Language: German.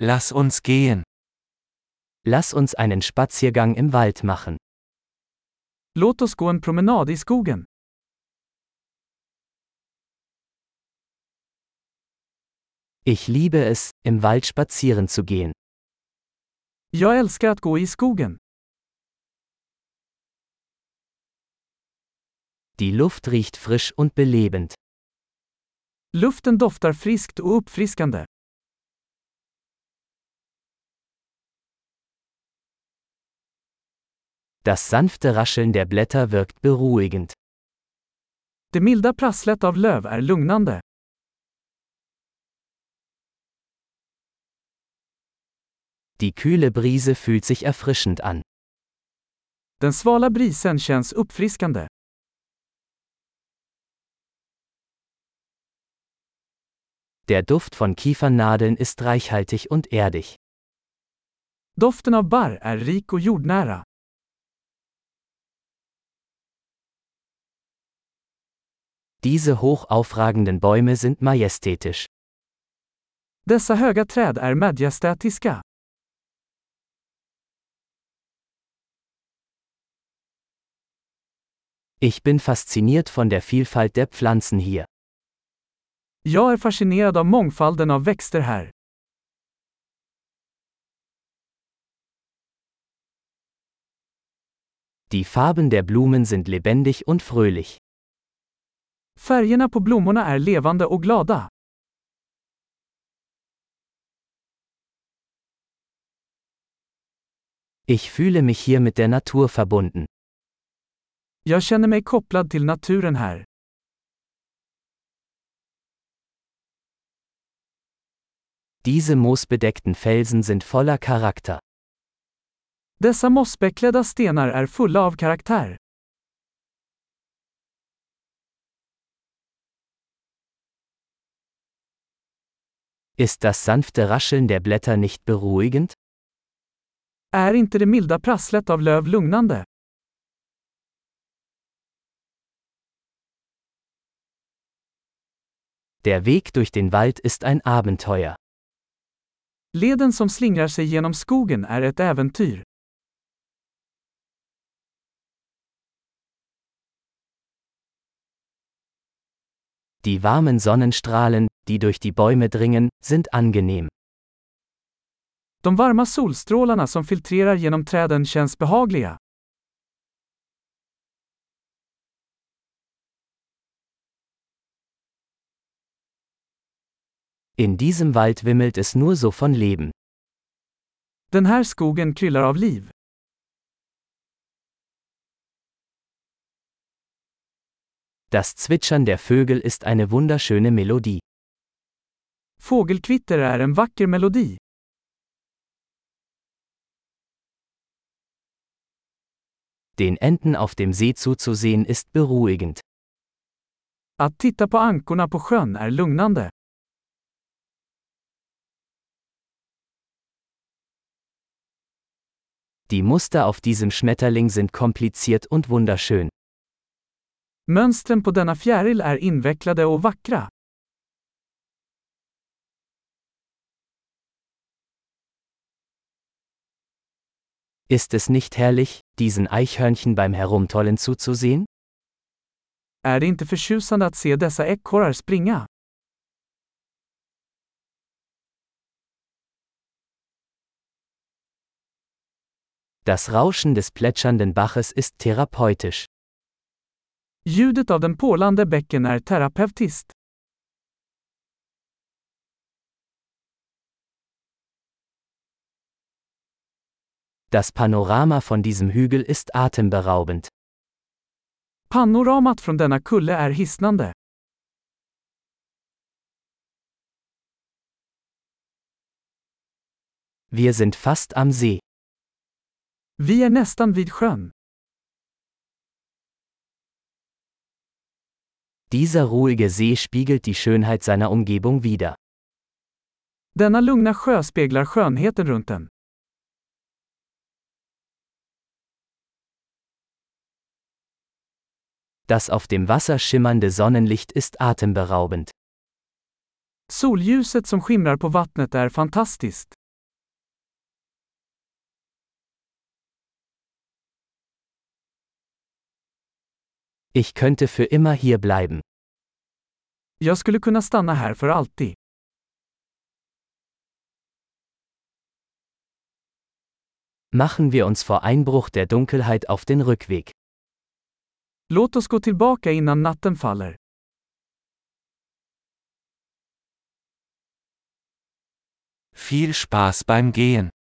Lass uns gehen. Lass uns einen Spaziergang im Wald machen. Låt oss gå en promenad i skogen. Ich liebe es, im Wald spazieren zu gehen. Jag älskar att gå i skogen. Die Luft riecht frisch und belebend. Luften doftar friskt och uppfriskande. Das sanfte Rascheln der Blätter wirkt beruhigend. Det milda prasslet av löv är lugnande. Die kühle Brise fühlt sich erfrischend an. Den svala brisen känns uppfriskande. Der Duft von Kiefernadeln ist reichhaltig und erdig. Doften av barr är rik och jordnära. Diese hoch aufragenden Bäume sind majestätisch. Dessa höga träd är majestätiska. Ich bin fasziniert von der Vielfalt der Pflanzen hier. Jag är fascinerad av mångfalden av växter här. Die Farben der Blumen sind lebendig und fröhlich. Färgerna på blommorna är levande och glada. Ich fühle mich hier mit der Natur verbunden. Jag känner mig kopplad till naturen här. Diese moosbedeckten Felsen sind voller Charakter. Dessa mossbeklädda stenar är fulla av karaktär. Ist das sanfte Rascheln der Blätter nicht beruhigend? Är inte det milda prasslet av löv lugnande? Der Weg durch den Wald ist ein Abenteuer. Leden som slingrar sig genom skogen är ett äventyr. Die warmen Sonnenstrahlen, die durch die Bäume dringen, sind angenehm. De varma solstrålarna som filtrerar genom träden känns behagliga. In diesem Wald wimmelt es nur so von Leben. Den här skogen kryllar av liv. Das Zwitschern der Vögel ist eine wunderschöne Melodie. Fågelkvitter är en vacker melodi. Den Enten auf dem See zuzusehen ist beruhigend. Att titta på ankorna på sjön är lugnande. Die Muster auf diesem Schmetterling sind kompliziert und wunderschön. Mönstren på denna fjäril är invecklade och vackra. Ist es nicht herrlich, diesen Eichhörnchen beim Herumtollen zuzusehen? Är det inte förtjusande att se dessa ekorrar springa? Das Rauschen des plätschernden Baches ist therapeutisch. Ljudet av den porlande bäcken är terapeutiskt. Das Panorama von diesem Hügel ist atemberaubend. Panoramat från denna kulle är hisnande. Wir sind fast am See. Vi är nästan vid sjön. Dieser ruhige See spiegelt die Schönheit seiner Umgebung wider. Denna lugna sjö speglar skönheten runt den. Das auf dem Wasser schimmernde Sonnenlicht ist atemberaubend. Solljuset som skimrar på vattnet är fantastiskt. Ich könnte für immer hier bleiben. Jag skulle kunna stanna här för alltid. Machen wir uns vor Einbruch der Dunkelheit auf den Rückweg. Låt oss gå tillbaka innan natten faller. Viel Spaß beim Gehen.